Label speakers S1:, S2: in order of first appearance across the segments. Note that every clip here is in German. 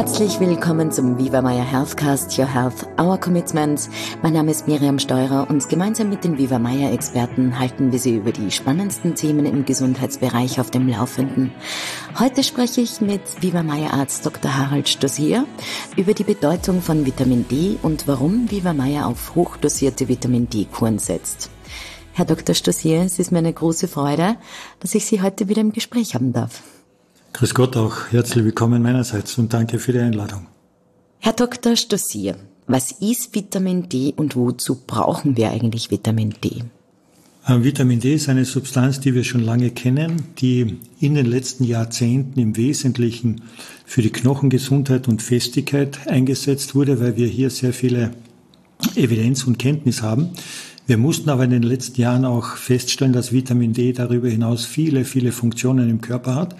S1: Herzlich willkommen zum Viva Maya Healthcast, Your Health, Our Commitments. Mein Name ist Miriam Steurer und gemeinsam mit den Viva Maya Experten halten wir Sie über die spannendsten Themen im Gesundheitsbereich auf dem Laufenden. Heute spreche ich mit Viva Maya Arzt Dr. Harald Stosier über die Bedeutung von Vitamin D und warum Viva Maya auf hochdosierte Vitamin D-Kuren setzt. Herr Dr. Stosier, es ist mir eine große Freude, dass ich Sie heute wieder im Gespräch haben darf.
S2: Grüß Gott auch, herzlich willkommen meinerseits und danke für die Einladung.
S1: Herr Dr. Stossier, was ist Vitamin D und wozu brauchen wir eigentlich Vitamin D?
S2: Äh, Vitamin D ist eine Substanz, die wir schon lange kennen, die in den letzten Jahrzehnten im Wesentlichen für die Knochengesundheit und Festigkeit eingesetzt wurde, weil wir hier sehr viele Evidenz und Kenntnis haben. Wir mussten aber in den letzten Jahren auch feststellen, dass Vitamin D darüber hinaus viele, viele Funktionen im Körper hat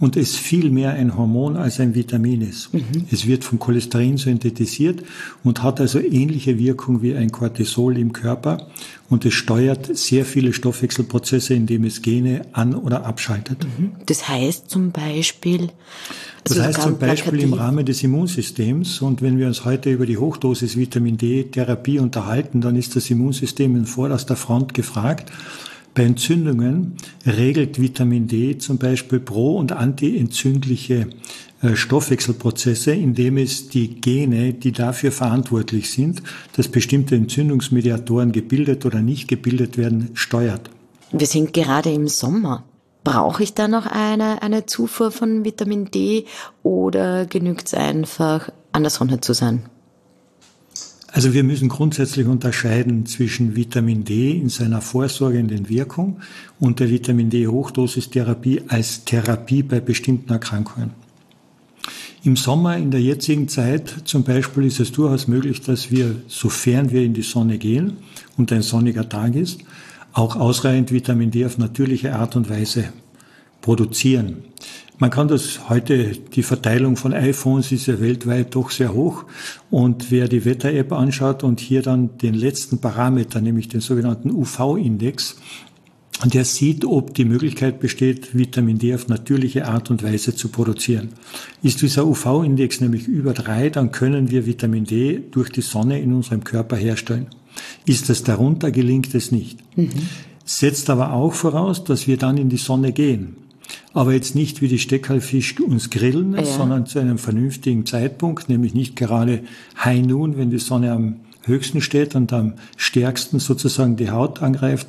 S2: und es viel mehr ein Hormon als ein Vitamin ist. Mhm. Es wird vom Cholesterin synthetisiert und hat also ähnliche Wirkung wie ein Cortisol im Körper und es steuert sehr viele Stoffwechselprozesse, indem es Gene an- oder abschaltet. Mhm.
S1: Das heißt zum Beispiel,
S2: das heißt zum Beispiel im Rahmen des Immunsystems und wenn wir uns heute über die Hochdosis Vitamin D Therapie unterhalten, dann ist das Immunsystem in vorderster Front gefragt bei Entzündungen regelt Vitamin D zum Beispiel pro- und antientzündliche äh, Stoffwechselprozesse, indem es die Gene, die dafür verantwortlich sind, dass bestimmte Entzündungsmediatoren gebildet oder nicht gebildet werden, steuert.
S1: Wir sind gerade im Sommer. Brauche ich da noch eine, eine Zufuhr von Vitamin D oder genügt es einfach, an der Sonne zu sein?
S2: Also wir müssen grundsätzlich unterscheiden zwischen Vitamin D in seiner vorsorgenden Wirkung und der Vitamin D Hochdosistherapie als Therapie bei bestimmten Erkrankungen. Im Sommer in der jetzigen Zeit zum Beispiel ist es durchaus möglich, dass wir, sofern wir in die Sonne gehen und ein sonniger Tag ist, auch ausreichend Vitamin D auf natürliche Art und Weise produzieren. Man kann das heute, die Verteilung von iPhones ist ja weltweit doch sehr hoch. Und wer die Wetter-App anschaut und hier dann den letzten Parameter, nämlich den sogenannten UV-Index, der sieht, ob die Möglichkeit besteht, Vitamin D auf natürliche Art und Weise zu produzieren. Ist dieser UV-Index nämlich über drei, dann können wir Vitamin D durch die Sonne in unserem Körper herstellen. Ist es darunter, gelingt es nicht. Mhm. Setzt aber auch voraus, dass wir dann in die Sonne gehen aber jetzt nicht wie die Steckerlfisch uns grillen, ja. sondern zu einem vernünftigen Zeitpunkt, nämlich nicht gerade High Noon, wenn die Sonne am höchsten steht und am stärksten sozusagen die Haut angreift,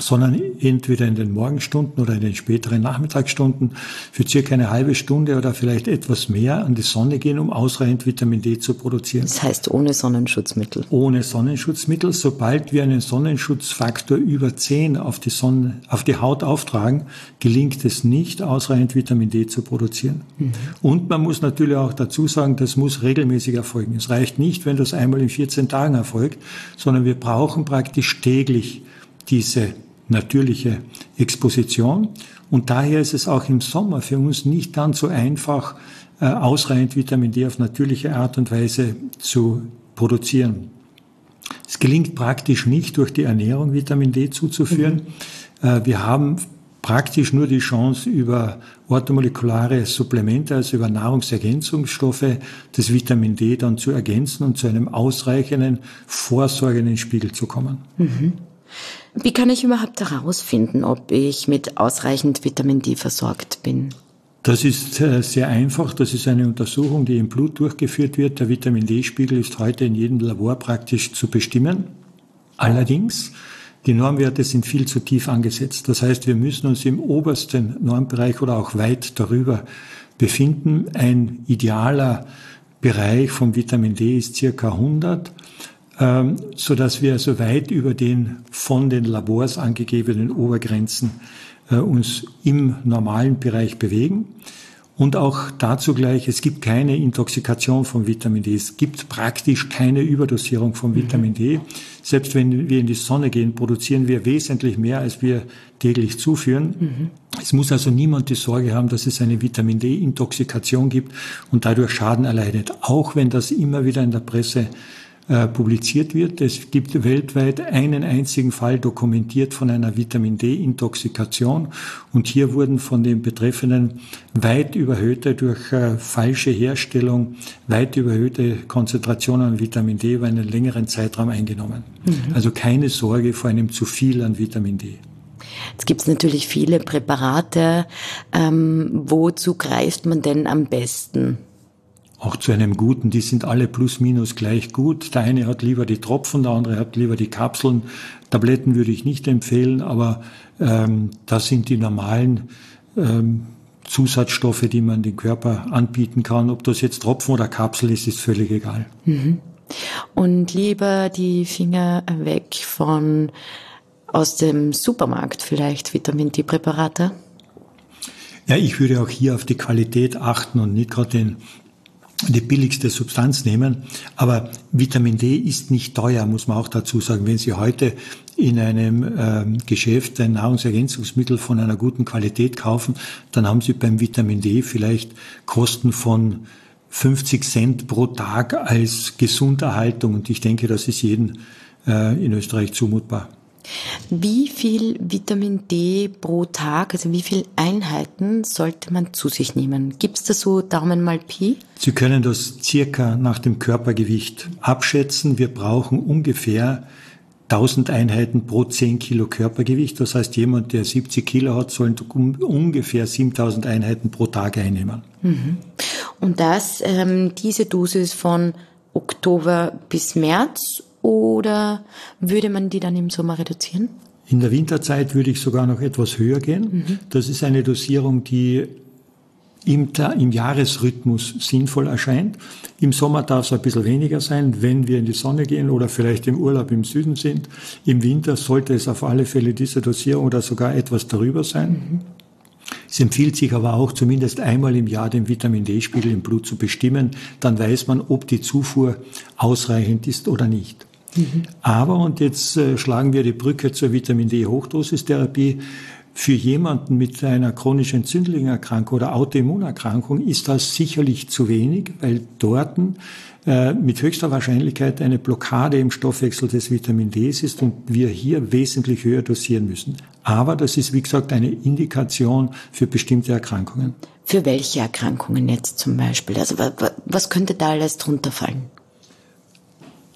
S2: sondern entweder in den Morgenstunden oder in den späteren Nachmittagsstunden für circa eine halbe Stunde oder vielleicht etwas mehr an die Sonne gehen, um ausreichend Vitamin D zu produzieren.
S1: Das heißt ohne Sonnenschutzmittel?
S2: Ohne Sonnenschutzmittel. Sobald wir einen Sonnenschutzfaktor über 10 auf die, Sonne, auf die Haut auftragen, gelingt es nicht, ausreichend Vitamin D zu produzieren. Mhm. Und man muss natürlich auch dazu sagen, das muss regelmäßig erfolgen. Es reicht nicht, wenn das einmal in 14 Tagen erfolgt, sondern wir brauchen praktisch täglich diese natürliche Exposition. Und daher ist es auch im Sommer für uns nicht ganz so einfach, äh, ausreichend Vitamin D auf natürliche Art und Weise zu produzieren. Es gelingt praktisch nicht, durch die Ernährung Vitamin D zuzuführen. Mhm. Äh, wir haben praktisch nur die Chance, über orthomolekulare Supplemente, also über Nahrungsergänzungsstoffe, das Vitamin D dann zu ergänzen und zu einem ausreichenden, vorsorgenden Spiegel zu kommen. Mhm.
S1: Wie kann ich überhaupt herausfinden, ob ich mit ausreichend Vitamin D versorgt bin?
S2: Das ist äh, sehr einfach. Das ist eine Untersuchung, die im Blut durchgeführt wird. Der Vitamin D-Spiegel ist heute in jedem Labor praktisch zu bestimmen. Allerdings, die Normwerte sind viel zu tief angesetzt. Das heißt, wir müssen uns im obersten Normbereich oder auch weit darüber befinden. Ein idealer Bereich vom Vitamin D ist circa 100 ähm, so dass wir so weit über den von den Labors angegebenen Obergrenzen äh, uns im normalen Bereich bewegen. Und auch dazu gleich, es gibt keine Intoxikation von Vitamin D. Es gibt praktisch keine Überdosierung von mhm. Vitamin D. Selbst wenn wir in die Sonne gehen, produzieren wir wesentlich mehr, als wir täglich zuführen. Mhm. Es muss also niemand die Sorge haben, dass es eine Vitamin D-Intoxikation gibt und dadurch Schaden erleidet. Auch wenn das immer wieder in der Presse äh, publiziert wird. Es gibt weltweit einen einzigen Fall dokumentiert von einer Vitamin D-Intoxikation und hier wurden von den Betreffenden weit überhöhte, durch äh, falsche Herstellung, weit überhöhte Konzentrationen an Vitamin D über einen längeren Zeitraum eingenommen. Mhm. Also keine Sorge vor einem zu viel an Vitamin D.
S1: Jetzt gibt es natürlich viele Präparate. Ähm, wozu greift man denn am besten?
S2: Auch zu einem guten, die sind alle plus minus gleich gut. Der eine hat lieber die Tropfen, der andere hat lieber die Kapseln. Tabletten würde ich nicht empfehlen, aber ähm, das sind die normalen ähm, Zusatzstoffe, die man dem Körper anbieten kann. Ob das jetzt Tropfen oder Kapsel ist, ist völlig egal. Mhm.
S1: Und lieber die Finger weg von aus dem Supermarkt vielleicht Vitamin D-Präparate?
S2: Ja, ich würde auch hier auf die Qualität achten und nicht gerade den die billigste Substanz nehmen. Aber Vitamin D ist nicht teuer, muss man auch dazu sagen. Wenn Sie heute in einem ähm, Geschäft ein Nahrungsergänzungsmittel von einer guten Qualität kaufen, dann haben Sie beim Vitamin D vielleicht Kosten von 50 Cent pro Tag als Gesunderhaltung. Und ich denke, das ist jedem äh, in Österreich zumutbar.
S1: Wie viel Vitamin D pro Tag, also wie viel Einheiten sollte man zu sich nehmen? Gibt es da so Daumen mal Pi?
S2: Sie können das circa nach dem Körpergewicht abschätzen. Wir brauchen ungefähr 1000 Einheiten pro 10 Kilo Körpergewicht. Das heißt, jemand, der 70 Kilo hat, soll ungefähr 7000 Einheiten pro Tag einnehmen. Mhm.
S1: Und das, ähm, diese Dosis von Oktober bis März oder würde man die dann im Sommer reduzieren?
S2: In der Winterzeit würde ich sogar noch etwas höher gehen. Mhm. Das ist eine Dosierung, die im, im, Jahresrhythmus sinnvoll erscheint. Im Sommer darf es ein bisschen weniger sein, wenn wir in die Sonne gehen oder vielleicht im Urlaub im Süden sind. Im Winter sollte es auf alle Fälle diese Dosierung oder sogar etwas darüber sein. Mhm. Es empfiehlt sich aber auch zumindest einmal im Jahr den Vitamin D-Spiegel im Blut zu bestimmen. Dann weiß man, ob die Zufuhr ausreichend ist oder nicht. Aber, und jetzt äh, schlagen wir die Brücke zur Vitamin D-Hochdosistherapie, für jemanden mit einer chronisch entzündlichen Erkrankung oder Autoimmunerkrankung ist das sicherlich zu wenig, weil dort äh, mit höchster Wahrscheinlichkeit eine Blockade im Stoffwechsel des Vitamin D ist und wir hier wesentlich höher dosieren müssen. Aber das ist, wie gesagt, eine Indikation für bestimmte Erkrankungen.
S1: Für welche Erkrankungen jetzt zum Beispiel? Also was könnte da alles drunter fallen?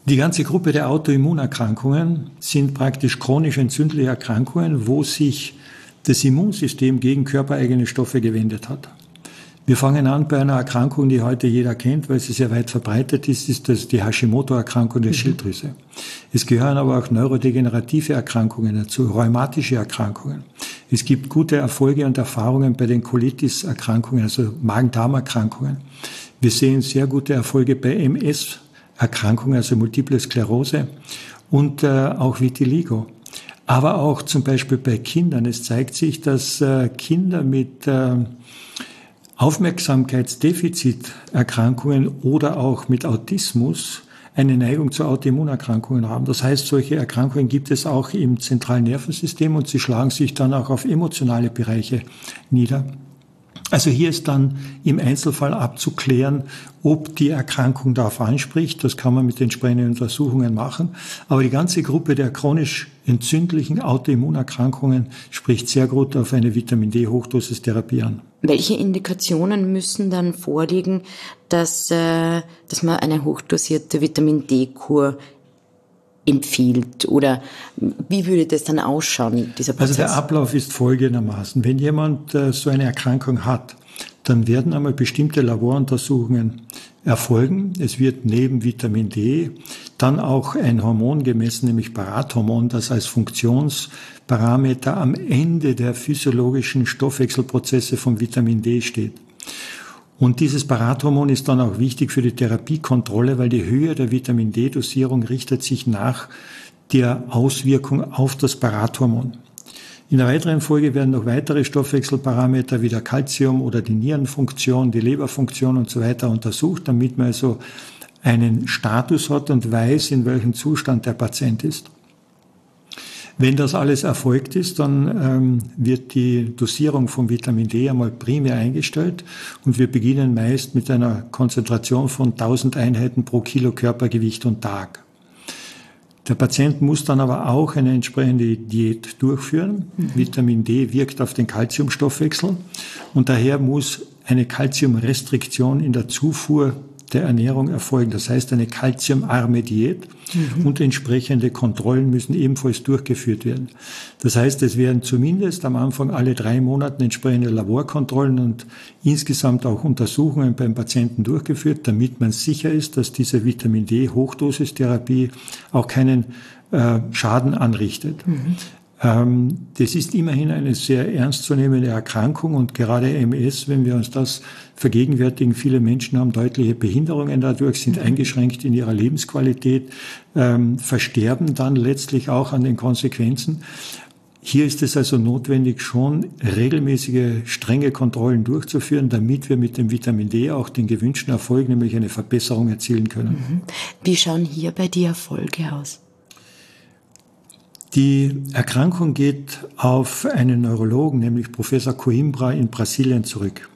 S2: Die ganze Gruppe der Autoimmunerkrankungen sind praktisch chronisch entzündliche Erkrankungen, wo sich das Immunsystem gegen körpereigene Stoffe gewendet hat. Wir fangen an bei einer Erkrankung, die heute jeder kennt, weil sie sehr weit verbreitet ist, ist das die Hashimoto-Erkrankung der mhm. Schilddrüse. Es gehören aber auch neurodegenerative Erkrankungen dazu, rheumatische Erkrankungen. Es gibt gute Erfolge und Erfahrungen bei den Colitis-Erkrankungen, also Magen-Darm-Erkrankungen. Wir sehen sehr gute Erfolge bei MS Erkrankungen, also Multiple Sklerose und äh, auch Vitiligo. Aber auch zum Beispiel bei Kindern. Es zeigt sich, dass äh, Kinder mit äh, Aufmerksamkeitsdefiziterkrankungen oder auch mit Autismus eine Neigung zu Autoimmunerkrankungen haben. Das heißt, solche Erkrankungen gibt es auch im zentralen Nervensystem und sie schlagen sich dann auch auf emotionale Bereiche nieder. Also hier ist dann im Einzelfall abzuklären, ob die Erkrankung darauf anspricht. Das kann man mit entsprechenden Untersuchungen machen. Aber die ganze Gruppe der chronisch entzündlichen Autoimmunerkrankungen spricht sehr gut auf eine Vitamin D-Hochdosistherapie an.
S1: Welche Indikationen müssen dann vorliegen, dass, äh, dass man eine hochdosierte Vitamin D-Kur empfiehlt? Oder wie würde das dann ausschauen, dieser
S2: Prozess? Also der Ablauf ist folgendermaßen. Wenn jemand äh, so eine Erkrankung hat, dann werden einmal bestimmte Laboruntersuchungen erfolgen. Es wird neben Vitamin D dann auch ein Hormon gemessen, nämlich Parathormon, das als Funktionsparameter am Ende der physiologischen Stoffwechselprozesse von Vitamin D steht. Und dieses Parathormon ist dann auch wichtig für die Therapiekontrolle, weil die Höhe der Vitamin D-Dosierung richtet sich nach der Auswirkung auf das Parathormon. In der weiteren Folge werden noch weitere Stoffwechselparameter wie der Calcium oder die Nierenfunktion, die Leberfunktion und so weiter untersucht, damit man also einen Status hat und weiß, in welchem Zustand der Patient ist. Wenn das alles erfolgt ist, dann ähm, wird die Dosierung von Vitamin D einmal primär eingestellt und wir beginnen meist mit einer Konzentration von 1000 Einheiten pro Kilo Körpergewicht und Tag. Der Patient muss dann aber auch eine entsprechende Diät durchführen. Mhm. Vitamin D wirkt auf den Kalziumstoffwechsel und daher muss eine Kalziumrestriktion in der Zufuhr der Ernährung erfolgen. Das heißt eine kalziumarme Diät mhm. und entsprechende Kontrollen müssen ebenfalls durchgeführt werden. Das heißt, es werden zumindest am Anfang alle drei Monate entsprechende Laborkontrollen und insgesamt auch Untersuchungen beim Patienten durchgeführt, damit man sicher ist, dass diese Vitamin D Hochdosistherapie auch keinen äh, Schaden anrichtet. Mhm. Ähm, das ist immerhin eine sehr ernstzunehmende Erkrankung und gerade MS, wenn wir uns das vergegenwärtigen, viele Menschen haben deutliche Behinderungen dadurch, sind eingeschränkt in ihrer Lebensqualität, ähm, versterben dann letztlich auch an den Konsequenzen. Hier ist es also notwendig, schon regelmäßige, strenge Kontrollen durchzuführen, damit wir mit dem Vitamin D auch den gewünschten Erfolg, nämlich eine Verbesserung erzielen können. Mhm.
S1: Wie schauen hierbei die Erfolge aus?
S2: Die Erkrankung geht auf einen Neurologen, nämlich Professor Coimbra in Brasilien zurück.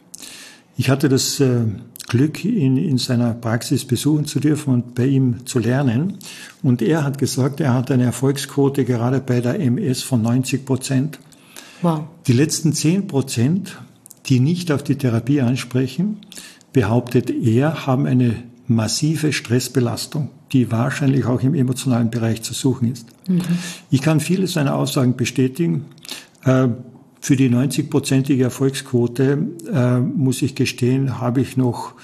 S2: Ich hatte das äh, Glück, ihn in seiner Praxis besuchen zu dürfen und bei ihm zu lernen. Und er hat gesagt, er hat eine Erfolgsquote gerade bei der MS von 90 Prozent. Wow. Die letzten 10 Prozent, die nicht auf die Therapie ansprechen, behauptet er, haben eine massive Stressbelastung, die wahrscheinlich auch im emotionalen Bereich zu suchen ist. Mhm. Ich kann viele seiner Aussagen bestätigen. Äh, für die 90-prozentige Erfolgsquote, äh, muss ich gestehen, habe ich noch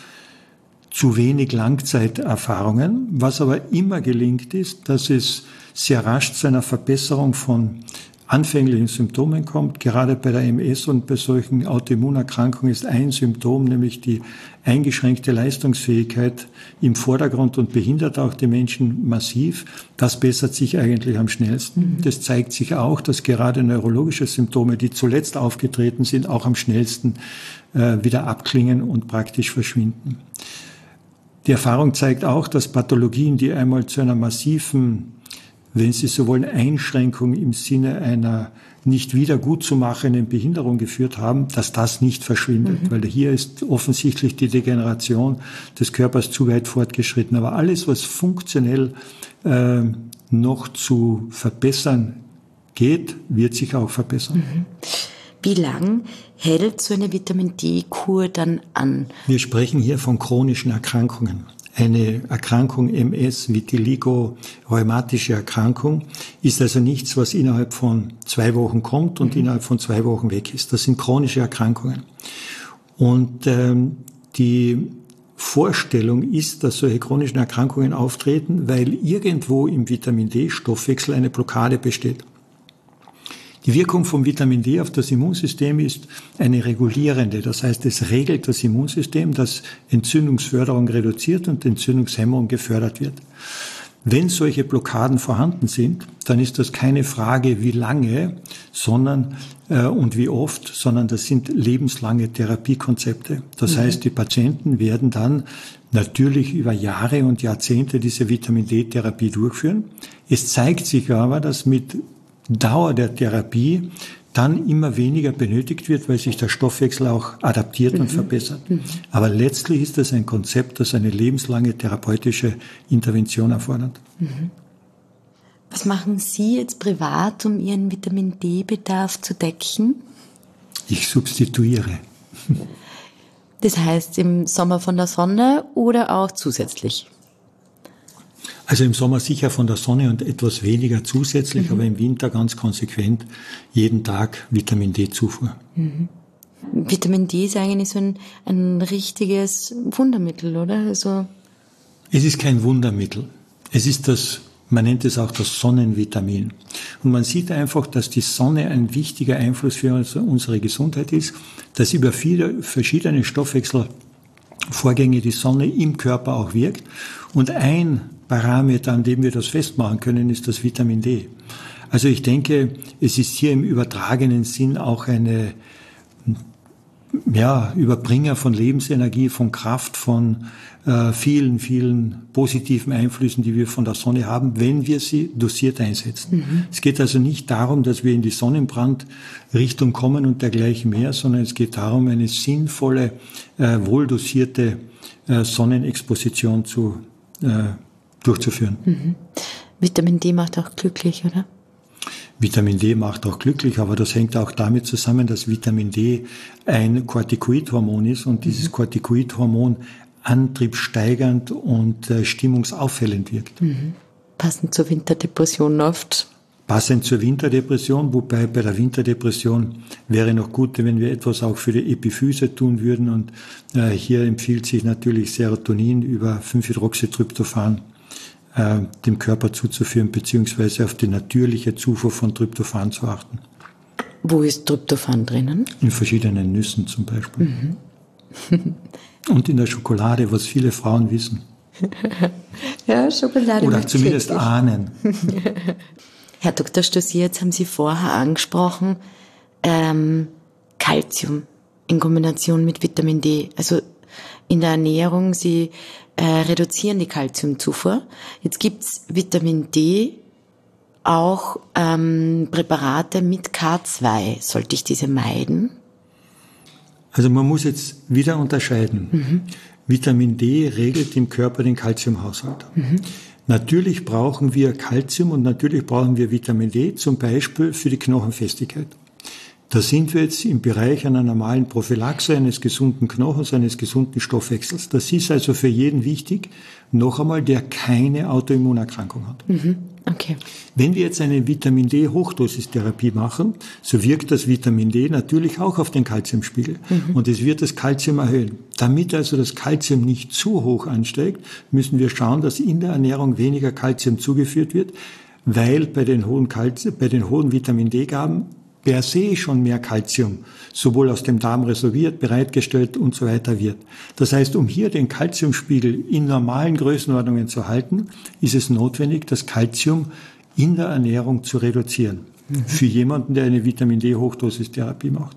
S2: zu wenig Langzeiterfahrungen. Was aber immer gelingt ist, dass es sehr rasch zu einer Verbesserung von anfänglichen Symptomen kommt. Gerade bei der MS und bei solchen Autoimmunerkrankungen ist ein Symptom, nämlich die eingeschränkte Leistungsfähigkeit im Vordergrund und behindert auch die Menschen massiv. Das bessert sich eigentlich am schnellsten. Mhm. Das zeigt sich auch, dass gerade neurologische Symptome, die zuletzt aufgetreten sind, auch am schnellsten äh, wieder abklingen und praktisch verschwinden. Die Erfahrung zeigt auch, dass Pathologien, die einmal zu einer massiven wenn Sie so wollen, Einschränkung im Sinne einer nicht wieder gut zu machenden Behinderung geführt haben, dass das nicht verschwindet. Mhm. Weil hier ist offensichtlich die Degeneration des Körpers zu weit fortgeschritten. Aber alles, was funktionell äh, noch zu verbessern geht, wird sich auch verbessern. Mhm.
S1: Wie lang hält so eine Vitamin D-Kur dann an?
S2: Wir sprechen hier von chronischen Erkrankungen eine Erkrankung MS, Vitiligo, rheumatische Erkrankung, ist also nichts, was innerhalb von zwei Wochen kommt und mhm. innerhalb von zwei Wochen weg ist. Das sind chronische Erkrankungen. Und ähm, die Vorstellung ist, dass solche chronischen Erkrankungen auftreten, weil irgendwo im Vitamin D-Stoffwechsel eine Blockade besteht. Die Wirkung von Vitamin D auf das Immunsystem ist eine regulierende. Das heißt, es regelt das Immunsystem, dass Entzündungsförderung reduziert und Entzündungshemmung gefördert wird. Wenn solche Blockaden vorhanden sind, dann ist das keine Frage, wie lange, sondern äh, und wie oft, sondern das sind lebenslange Therapiekonzepte. Das mhm. heißt, die Patienten werden dann natürlich über Jahre und Jahrzehnte diese Vitamin D-Therapie durchführen. Es zeigt sich aber, dass mit Dauer der Therapie dann immer weniger benötigt wird, weil sich der Stoffwechsel auch adaptiert mhm. und verbessert. Mhm. Aber letztlich ist das ein Konzept, das eine lebenslange therapeutische Intervention erfordert. Mhm.
S1: Was machen Sie jetzt privat, um Ihren Vitamin D-Bedarf zu decken?
S2: Ich substituiere.
S1: Das heißt im Sommer von der Sonne oder auch zusätzlich?
S2: Also im Sommer sicher von der Sonne und etwas weniger zusätzlich, mhm. aber im Winter ganz konsequent jeden Tag Vitamin D-Zufuhr. Mhm.
S1: Vitamin D ist eigentlich so ein, ein richtiges Wundermittel, oder? Also
S2: es ist kein Wundermittel. Es ist das, man nennt es auch das Sonnenvitamin. Und man sieht einfach, dass die Sonne ein wichtiger Einfluss für unsere Gesundheit ist, dass über viele verschiedene Stoffwechselvorgänge die Sonne im Körper auch wirkt. Und ein Parameter, an dem wir das festmachen können, ist das Vitamin D. Also ich denke, es ist hier im übertragenen Sinn auch eine ja, Überbringer von Lebensenergie, von Kraft, von äh, vielen, vielen positiven Einflüssen, die wir von der Sonne haben, wenn wir sie dosiert einsetzen. Mhm. Es geht also nicht darum, dass wir in die Sonnenbrandrichtung kommen und dergleichen mehr, sondern es geht darum, eine sinnvolle, äh, wohldosierte äh, Sonnenexposition zu, äh, durchzuführen. Mhm.
S1: Vitamin D macht auch glücklich, oder?
S2: Vitamin D macht auch glücklich, aber das hängt auch damit zusammen, dass Vitamin D ein Corticoidhormon ist und dieses mhm. Corticoidhormon antriebssteigernd und äh, stimmungsauffällend wirkt. Mhm.
S1: Passend zur Winterdepression oft.
S2: Passend zur Winterdepression, wobei bei der Winterdepression wäre noch gut, wenn wir etwas auch für die Epiphyse tun würden. Und äh, hier empfiehlt sich natürlich Serotonin über 5-Hydroxytryptophan äh, dem Körper zuzuführen, beziehungsweise auf die natürliche Zufuhr von Tryptophan zu achten.
S1: Wo ist Tryptophan drinnen?
S2: In verschiedenen Nüssen zum Beispiel. Mhm. Und in der Schokolade, was viele Frauen wissen.
S1: ja, Schokolade.
S2: Oder zumindest glücklich. ahnen.
S1: Herr Dr. Stossier, jetzt haben Sie vorher angesprochen, ähm, Calcium in Kombination mit Vitamin D. Also in der Ernährung, Sie äh, reduzieren die Kalziumzufuhr. Jetzt gibt's Vitamin D, auch ähm, Präparate mit K2. Sollte ich diese meiden?
S2: Also man muss jetzt wieder unterscheiden. Mhm. Vitamin D regelt im Körper den Kalziumhaushalt. Mhm. Natürlich brauchen wir Kalzium und natürlich brauchen wir Vitamin D, zum Beispiel für die Knochenfestigkeit. Da sind wir jetzt im Bereich einer normalen Prophylaxe eines gesunden Knochens, eines gesunden Stoffwechsels. Das ist also für jeden wichtig, noch einmal, der keine Autoimmunerkrankung hat. Mhm. Okay. Wenn wir jetzt eine Vitamin D Hochdosistherapie machen, so wirkt das Vitamin D natürlich auch auf den Kalziumspiegel mhm. und es wird das Kalzium erhöhen. Damit also das Kalzium nicht zu hoch ansteigt, müssen wir schauen, dass in der Ernährung weniger Kalzium zugeführt wird, weil bei den hohen, Kalzium, bei den hohen Vitamin D-Gaben per se schon mehr Kalzium sowohl aus dem Darm reserviert, bereitgestellt und so weiter wird. Das heißt, um hier den Kalziumspiegel in normalen Größenordnungen zu halten, ist es notwendig, das Kalzium in der Ernährung zu reduzieren. Mhm. Für jemanden, der eine Vitamin D Hochdosistherapie macht.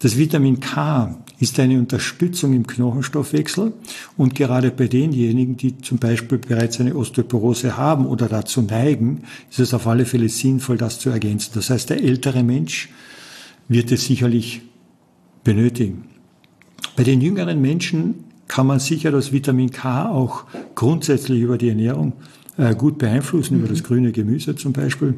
S2: Das Vitamin K ist eine Unterstützung im Knochenstoffwechsel und gerade bei denjenigen, die zum Beispiel bereits eine Osteoporose haben oder dazu neigen, ist es auf alle Fälle sinnvoll, das zu ergänzen. Das heißt, der ältere Mensch wird es sicherlich benötigen. Bei den jüngeren Menschen kann man sicher das Vitamin K auch grundsätzlich über die Ernährung äh, gut beeinflussen, mhm. über das grüne Gemüse zum Beispiel.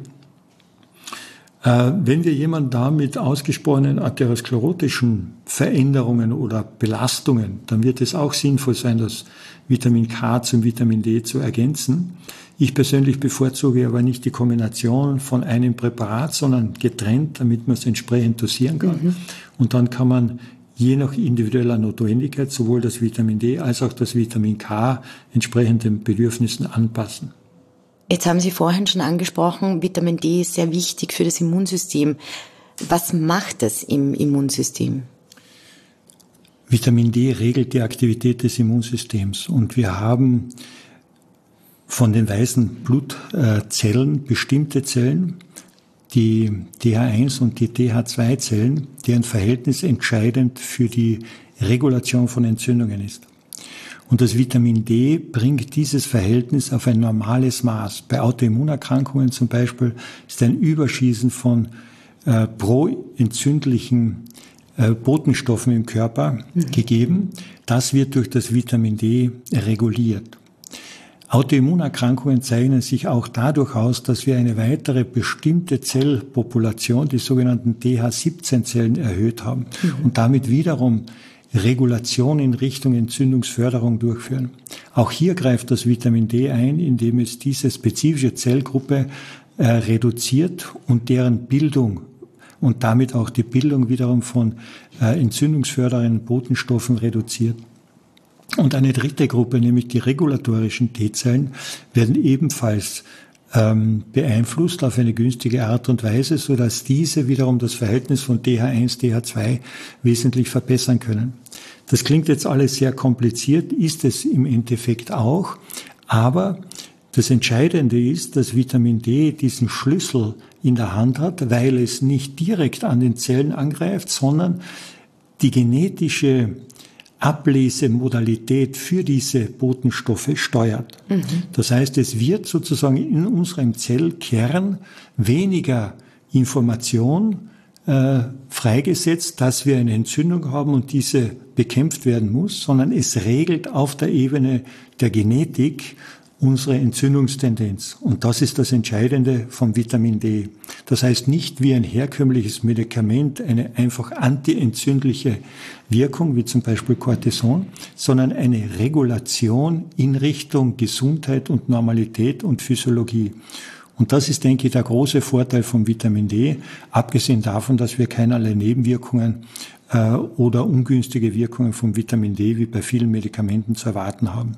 S2: Äh, wenn wir jemanden da mit ausgesprochenen arteriosklerotischen Veränderungen oder Belastungen, dann wird es auch sinnvoll sein, das Vitamin K zum Vitamin D zu ergänzen. Ich persönlich bevorzuge aber nicht die Kombination von einem Präparat, sondern getrennt, damit man es entsprechend dosieren kann. Mhm. Und dann kann man je nach individueller Notwendigkeit sowohl das Vitamin D als auch das Vitamin K entsprechend den Bedürfnissen anpassen.
S1: Jetzt haben Sie vorhin schon angesprochen, Vitamin D ist sehr wichtig für das Immunsystem. Was macht es im Immunsystem?
S2: Vitamin D regelt die Aktivität des Immunsystems und wir haben von den weißen Blutzellen bestimmte Zellen, die DH1 und die DH2-Zellen, deren Verhältnis entscheidend für die Regulation von Entzündungen ist. Und das Vitamin D bringt dieses Verhältnis auf ein normales Maß. Bei Autoimmunerkrankungen zum Beispiel ist ein Überschießen von äh, proentzündlichen äh, Botenstoffen im Körper mhm. gegeben. Das wird durch das Vitamin D reguliert. Autoimmunerkrankungen zeichnen sich auch dadurch aus, dass wir eine weitere bestimmte Zellpopulation, die sogenannten DH17-Zellen, erhöht haben mhm. und damit wiederum Regulation in Richtung Entzündungsförderung durchführen. Auch hier greift das Vitamin D ein, indem es diese spezifische Zellgruppe äh, reduziert und deren Bildung und damit auch die Bildung wiederum von äh, entzündungsfördernden Botenstoffen reduziert. Und eine dritte Gruppe, nämlich die regulatorischen T-Zellen, werden ebenfalls ähm, beeinflusst auf eine günstige Art und Weise, so dass diese wiederum das Verhältnis von DH1, DH2 wesentlich verbessern können. Das klingt jetzt alles sehr kompliziert, ist es im Endeffekt auch, aber das Entscheidende ist, dass Vitamin D diesen Schlüssel in der Hand hat, weil es nicht direkt an den Zellen angreift, sondern die genetische Ablesemodalität für diese Botenstoffe steuert. Mhm. Das heißt, es wird sozusagen in unserem Zellkern weniger Information äh, freigesetzt, dass wir eine Entzündung haben und diese bekämpft werden muss, sondern es regelt auf der Ebene der Genetik unsere Entzündungstendenz. Und das ist das Entscheidende vom Vitamin D. Das heißt nicht wie ein herkömmliches Medikament eine einfach antientzündliche Wirkung, wie zum Beispiel Cortison, sondern eine Regulation in Richtung Gesundheit und Normalität und Physiologie. Und das ist, denke ich, der große Vorteil vom Vitamin D, abgesehen davon, dass wir keinerlei Nebenwirkungen äh, oder ungünstige Wirkungen vom Vitamin D wie bei vielen Medikamenten zu erwarten haben.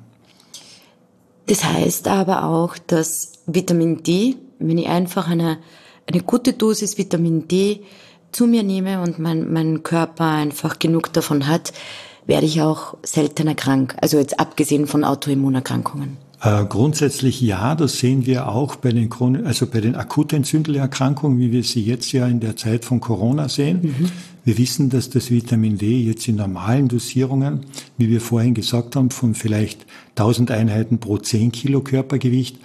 S1: Das heißt aber auch, dass Vitamin D, wenn ich einfach eine, eine gute Dosis Vitamin D zu mir nehme und mein, mein Körper einfach genug davon hat, werde ich auch seltener krank. Also jetzt abgesehen von Autoimmunerkrankungen.
S2: Äh, grundsätzlich ja, das sehen wir auch bei den, also bei den akutentzündlichen Erkrankungen, wie wir sie jetzt ja in der Zeit von Corona sehen. Mhm. Wir wissen, dass das Vitamin D jetzt in normalen Dosierungen, wie wir vorhin gesagt haben, von vielleicht 1000 Einheiten pro 10 Kilo Körpergewicht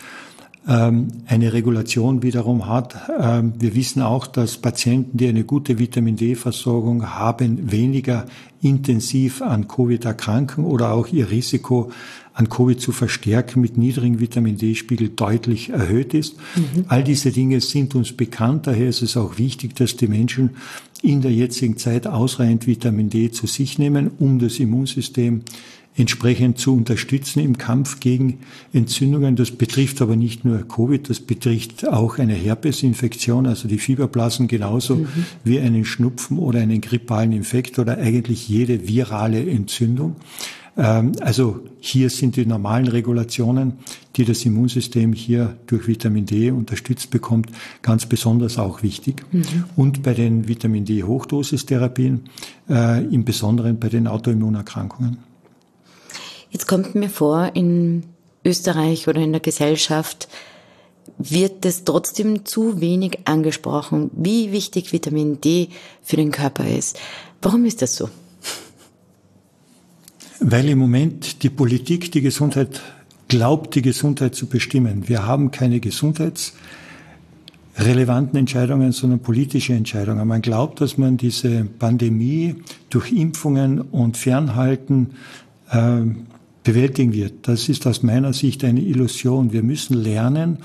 S2: eine Regulation wiederum hat. Ähm, wir wissen auch, dass Patienten, die eine gute Vitamin D-Versorgung haben, weniger intensiv an Covid erkranken oder auch ihr Risiko an Covid zu verstärken mit niedrigen Vitamin D-Spiegel deutlich erhöht ist. Mhm. All diese Dinge sind uns bekannt. Daher ist es auch wichtig, dass die Menschen in der jetzigen Zeit ausreichend Vitamin D zu sich nehmen, um das Immunsystem entsprechend zu unterstützen im Kampf gegen Entzündungen. Das betrifft aber nicht nur Covid, das betrifft auch eine Herpesinfektion, also die Fieberblasen genauso mhm. wie einen Schnupfen oder einen grippalen Infekt oder eigentlich jede virale Entzündung. Ähm, also hier sind die normalen Regulationen, die das Immunsystem hier durch Vitamin D unterstützt bekommt, ganz besonders auch wichtig. Mhm. Und bei den Vitamin D Hochdosistherapien, äh, im Besonderen bei den Autoimmunerkrankungen.
S1: Jetzt kommt mir vor, in Österreich oder in der Gesellschaft wird es trotzdem zu wenig angesprochen, wie wichtig Vitamin D für den Körper ist. Warum ist das so?
S2: Weil im Moment die Politik die Gesundheit glaubt, die Gesundheit zu bestimmen. Wir haben keine gesundheitsrelevanten Entscheidungen, sondern politische Entscheidungen. Man glaubt, dass man diese Pandemie durch Impfungen und Fernhalten äh, bewältigen wird. Das ist aus meiner Sicht eine Illusion. Wir müssen lernen,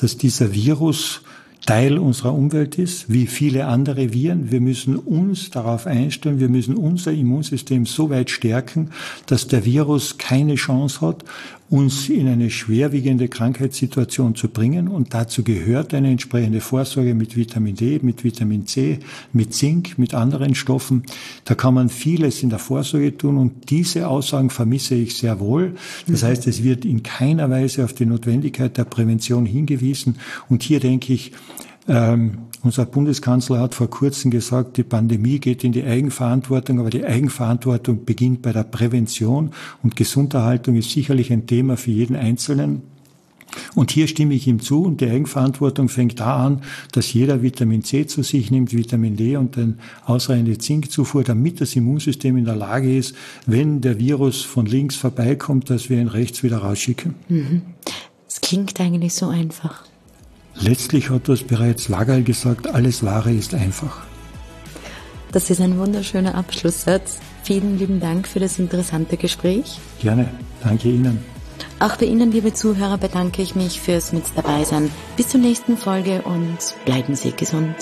S2: dass dieser Virus Teil unserer Umwelt ist, wie viele andere Viren. Wir müssen uns darauf einstellen, wir müssen unser Immunsystem so weit stärken, dass der Virus keine Chance hat, uns in eine schwerwiegende Krankheitssituation zu bringen. Und dazu gehört eine entsprechende Vorsorge mit Vitamin D, mit Vitamin C, mit Zink, mit anderen Stoffen. Da kann man vieles in der Vorsorge tun und diese Aussagen vermisse ich sehr wohl. Das heißt, es wird in keiner Weise auf die Notwendigkeit der Prävention hingewiesen. Und hier denke ich, ähm, unser Bundeskanzler hat vor kurzem gesagt, die Pandemie geht in die Eigenverantwortung, aber die Eigenverantwortung beginnt bei der Prävention und Gesunderhaltung ist sicherlich ein Thema für jeden Einzelnen. Und hier stimme ich ihm zu und die Eigenverantwortung fängt da an, dass jeder Vitamin C zu sich nimmt, Vitamin D und dann ausreichende Zinkzufuhr, damit das Immunsystem in der Lage ist, wenn der Virus von links vorbeikommt, dass wir ihn rechts wieder rausschicken.
S1: Mhm. Es klingt eigentlich so einfach.
S2: Letztlich hat das bereits Lagerl gesagt, alles Wahre ist einfach.
S1: Das ist ein wunderschöner Abschlusssatz. Vielen lieben Dank für das interessante Gespräch.
S2: Gerne. Danke Ihnen.
S1: Auch bei Ihnen, liebe Zuhörer, bedanke ich mich fürs Mit dabei sein. Bis zur nächsten Folge und bleiben Sie gesund.